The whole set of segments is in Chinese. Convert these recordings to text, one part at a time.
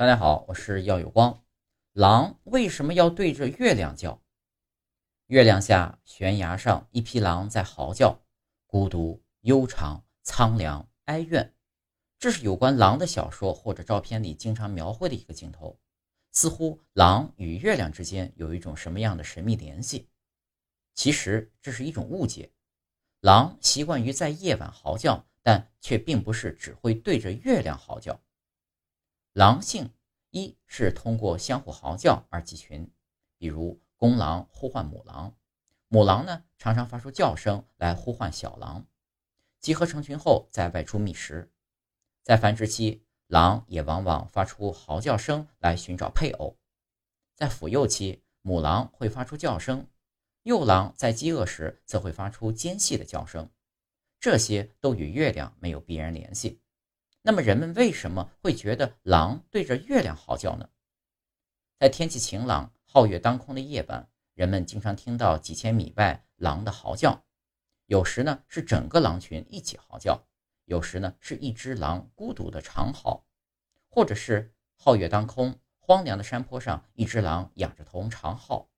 大家好，我是耀有光。狼为什么要对着月亮叫？月亮下悬崖上，一匹狼在嚎叫，孤独、悠长、苍凉、哀怨。这是有关狼的小说或者照片里经常描绘的一个镜头，似乎狼与月亮之间有一种什么样的神秘联系？其实这是一种误解。狼习惯于在夜晚嚎叫，但却并不是只会对着月亮嚎叫。狼性一是通过相互嚎叫而集群，比如公狼呼唤母狼，母狼呢常常发出叫声来呼唤小狼，集合成群后再外出觅食。在繁殖期，狼也往往发出嚎叫声来寻找配偶。在抚幼期，母狼会发出叫声，幼狼在饥饿时则会发出尖细的叫声，这些都与月亮没有必然联系。那么人们为什么会觉得狼对着月亮嚎叫呢？在天气晴朗、皓月当空的夜晚，人们经常听到几千米外狼的嚎叫。有时呢是整个狼群一起嚎叫，有时呢是一只狼孤独的长嚎，或者是皓月当空、荒凉的山坡上，一只狼仰着头长嚎。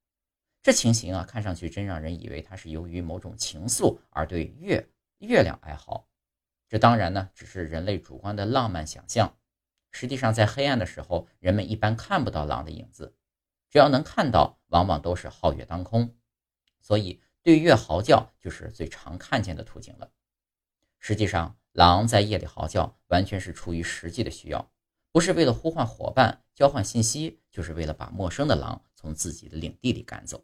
这情形啊，看上去真让人以为它是由于某种情愫而对月月亮哀嚎。这当然呢，只是人类主观的浪漫想象。实际上，在黑暗的时候，人们一般看不到狼的影子，只要能看到，往往都是皓月当空。所以，对月嚎叫就是最常看见的途径了。实际上，狼在夜里嚎叫，完全是出于实际的需要，不是为了呼唤伙伴、交换信息，就是为了把陌生的狼从自己的领地里赶走。